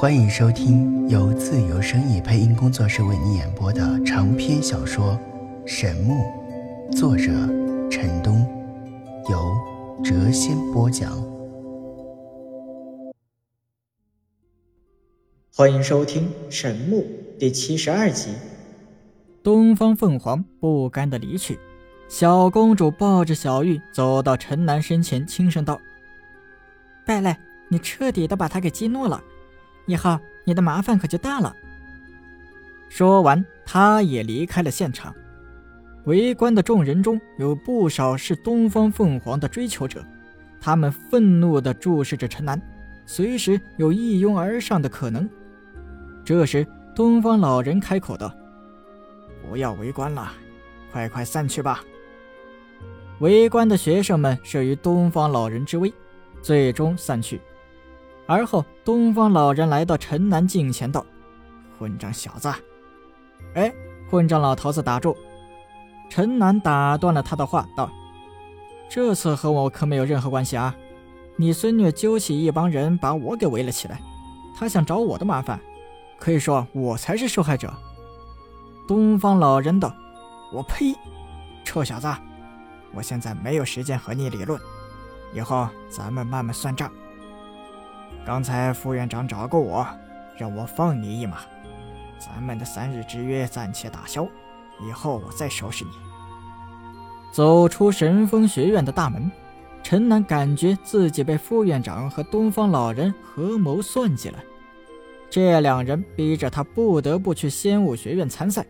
欢迎收听由自由声意配音工作室为你演播的长篇小说《神木》，作者陈东，由谪仙播讲。欢迎收听《神木》第七十二集。东方凤凰不甘的离去，小公主抱着小玉走到陈南身前，轻声道：“败类，你彻底的把他给激怒了。”以后你的麻烦可就大了。说完，他也离开了现场。围观的众人中有不少是东方凤凰的追求者，他们愤怒地注视着陈南，随时有一拥而上的可能。这时，东方老人开口道：“不要围观了，快快散去吧。”围观的学生们慑于东方老人之威，最终散去。而后，东方老人来到陈南近前，道：“混账小子！”哎，混账老头子，打住！陈南打断了他的话，道：“这次和我可没有任何关系啊！你孙女揪起一帮人把我给围了起来，她想找我的麻烦，可以说我才是受害者。”东方老人道：“我呸！臭小子，我现在没有时间和你理论，以后咱们慢慢算账。”刚才副院长找过我，让我放你一马，咱们的三日之约暂且打消，以后我再收拾你。走出神风学院的大门，陈南感觉自己被副院长和东方老人合谋算计了，这两人逼着他不得不去仙武学院参赛，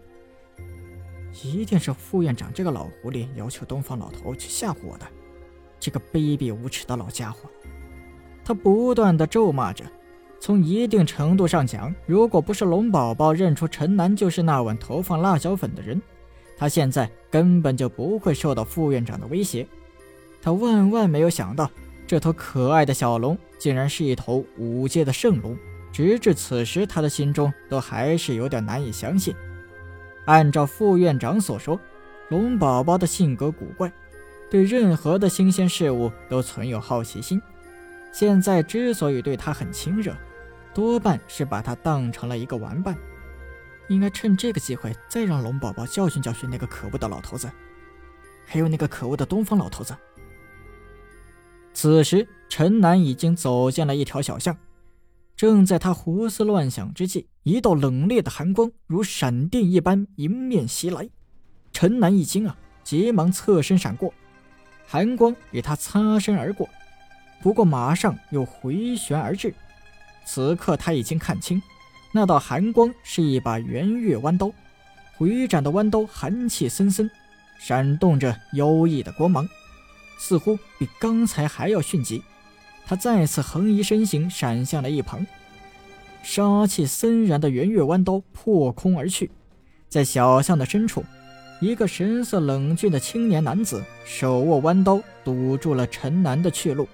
一定是副院长这个老狐狸要求东方老头去吓唬我的，这个卑鄙无耻的老家伙。他不断的咒骂着，从一定程度上讲，如果不是龙宝宝认出陈南就是那晚投放辣椒粉的人，他现在根本就不会受到副院长的威胁。他万万没有想到，这头可爱的小龙竟然是一头五阶的圣龙。直至此时，他的心中都还是有点难以相信。按照副院长所说，龙宝宝的性格古怪，对任何的新鲜事物都存有好奇心。现在之所以对他很亲热，多半是把他当成了一个玩伴。应该趁这个机会再让龙宝宝教训教训那个可恶的老头子，还有那个可恶的东方老头子。此时，陈南已经走进了一条小巷，正在他胡思乱想之际，一道冷冽的寒光如闪电一般迎面袭来。陈南一惊啊，急忙侧身闪过，寒光与他擦身而过。不过马上又回旋而至，此刻他已经看清，那道寒光是一把圆月弯刀，回斩的弯刀寒气森森，闪动着妖异的光芒，似乎比刚才还要迅疾。他再次横移身形，闪向了一旁，杀气森然的圆月弯刀破空而去，在小巷的深处，一个神色冷峻的青年男子手握弯刀，堵住了陈南的去路。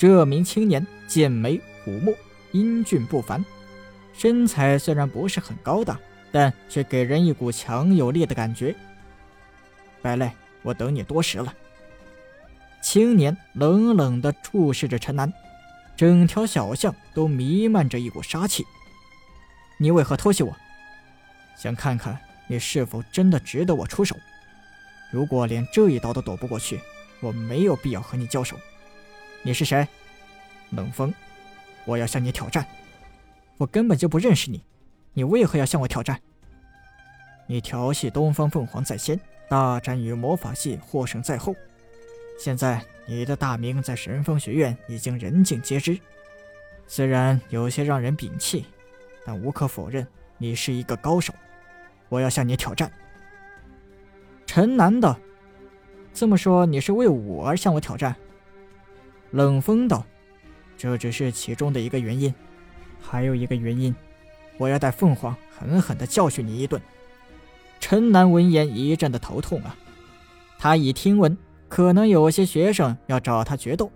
这名青年剑眉虎目，英俊不凡，身材虽然不是很高大，但却给人一股强有力的感觉。败类，我等你多时了。青年冷冷地注视着陈南，整条小巷都弥漫着一股杀气。你为何偷袭我？想看看你是否真的值得我出手？如果连这一刀都躲不过去，我没有必要和你交手。你是谁？冷风，我要向你挑战。我根本就不认识你，你为何要向我挑战？你调戏东方凤凰在先，大战与魔法系获胜在后。现在你的大名在神风学院已经人尽皆知，虽然有些让人摒弃，但无可否认，你是一个高手。我要向你挑战。陈南道，这么说你是为我而向我挑战？冷风道：“这只是其中的一个原因，还有一个原因，我要带凤凰狠狠地教训你一顿。”陈南闻言一阵的头痛啊！他已听闻可能有些学生要找他决斗，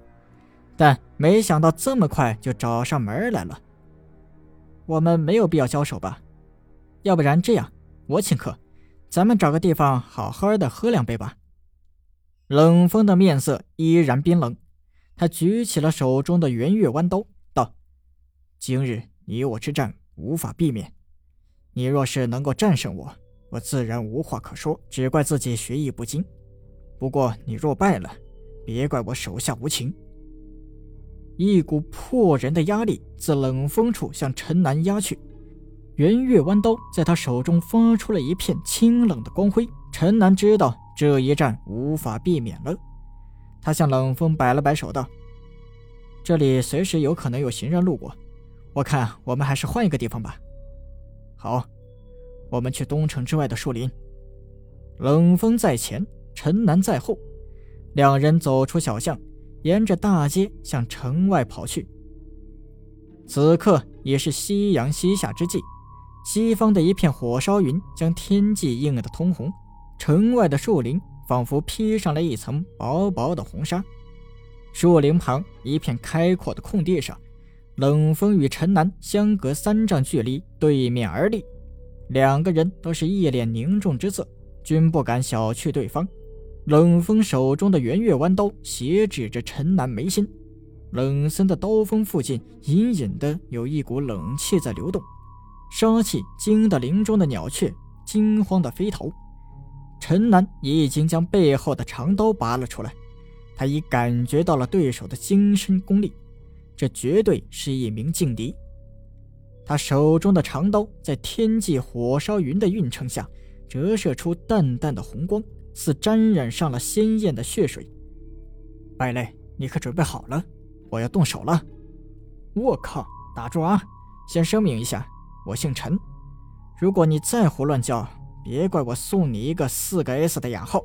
但没想到这么快就找上门来了。我们没有必要交手吧？要不然这样，我请客，咱们找个地方好好的喝两杯吧。冷风的面色依然冰冷。他举起了手中的圆月弯刀，道：“今日你我之战无法避免。你若是能够战胜我，我自然无话可说，只怪自己学艺不精。不过你若败了，别怪我手下无情。一股迫人的压力自冷风处向陈南压去，圆月弯刀在他手中发出了一片清冷的光辉。陈南知道这一战无法避免了，他向冷风摆了摆手，道：“这里随时有可能有行人路过，我看我们还是换一个地方吧。”好，我们去东城之外的树林。冷风在前，陈南在后，两人走出小巷。沿着大街向城外跑去。此刻也是夕阳西下之际，西方的一片火烧云将天际映得通红，城外的树林仿佛披上了一层薄薄的红纱。树林旁一片开阔的空地上，冷风与陈南相隔三丈距离对面而立，两个人都是一脸凝重之色，均不敢小觑对方。冷风手中的圆月弯刀斜指着陈南眉心，冷森的刀锋附近隐隐的有一股冷气在流动，杀气惊得林中的鸟雀惊慌的飞逃。陈南已经将背后的长刀拔了出来，他已感觉到了对手的精深功力，这绝对是一名劲敌。他手中的长刀在天际火烧云的映衬下，折射出淡淡的红光。似沾染上了鲜艳的血水，败类，你可准备好了？我要动手了！我靠！打住啊！先声明一下，我姓陈。如果你再胡乱叫，别怪我送你一个四个 S 的雅号。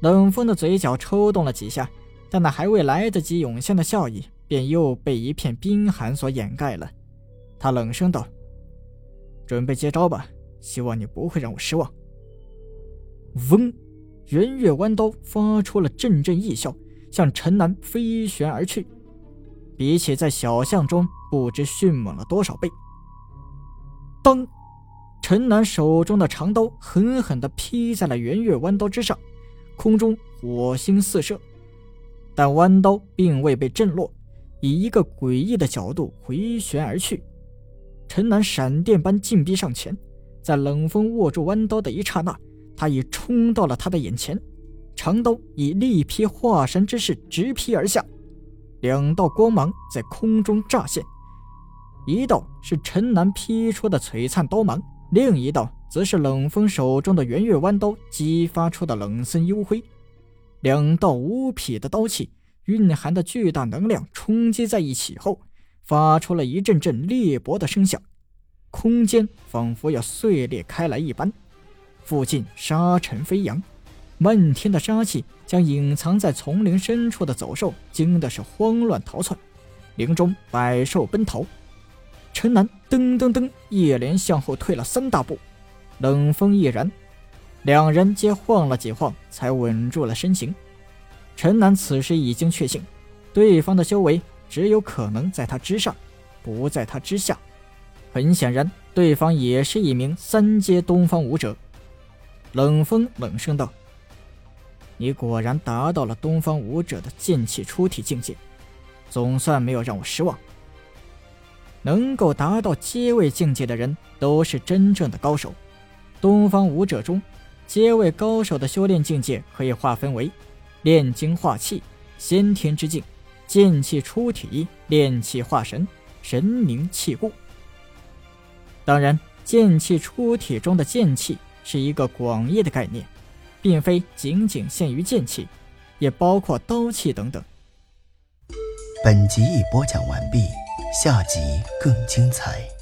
冷风的嘴角抽动了几下，但那还未来得及涌现的笑意，便又被一片冰寒所掩盖了。他冷声道：“准备接招吧，希望你不会让我失望。”嗡。圆月弯刀发出了阵阵异笑，向陈南飞旋而去。比起在小巷中，不知迅猛了多少倍。当，陈南手中的长刀狠狠地劈在了圆月弯刀之上，空中火星四射。但弯刀并未被震落，以一个诡异的角度回旋而去。陈南闪电般进逼上前，在冷风握住弯刀的一刹那。他已冲到了他的眼前，长刀以力劈华山之势直劈而下，两道光芒在空中乍现，一道是陈南劈出的璀璨刀芒，另一道则是冷风手中的圆月弯刀激发出的冷森幽辉。两道无匹的刀气蕴含的巨大能量冲击在一起后，发出了一阵阵裂帛的声响，空间仿佛要碎裂开来一般。附近沙尘飞扬，漫天的杀气将隐藏在丛林深处的走兽惊的是慌乱逃窜，林中百兽奔逃。陈南噔噔噔一连向后退了三大步，冷风亦然，两人皆晃了几晃才稳住了身形。陈南此时已经确信，对方的修为只有可能在他之上，不在他之下。很显然，对方也是一名三阶东方武者。冷风冷声道：“你果然达到了东方武者的剑气出体境界，总算没有让我失望。能够达到阶位境界的人，都是真正的高手。东方武者中，阶位高手的修炼境界可以划分为炼精化气、先天之境、剑气出体、炼气化神、神凝气固。当然，剑气出体中的剑气。”是一个广义的概念，并非仅仅限于剑气，也包括刀气等等。本集已播讲完毕，下集更精彩。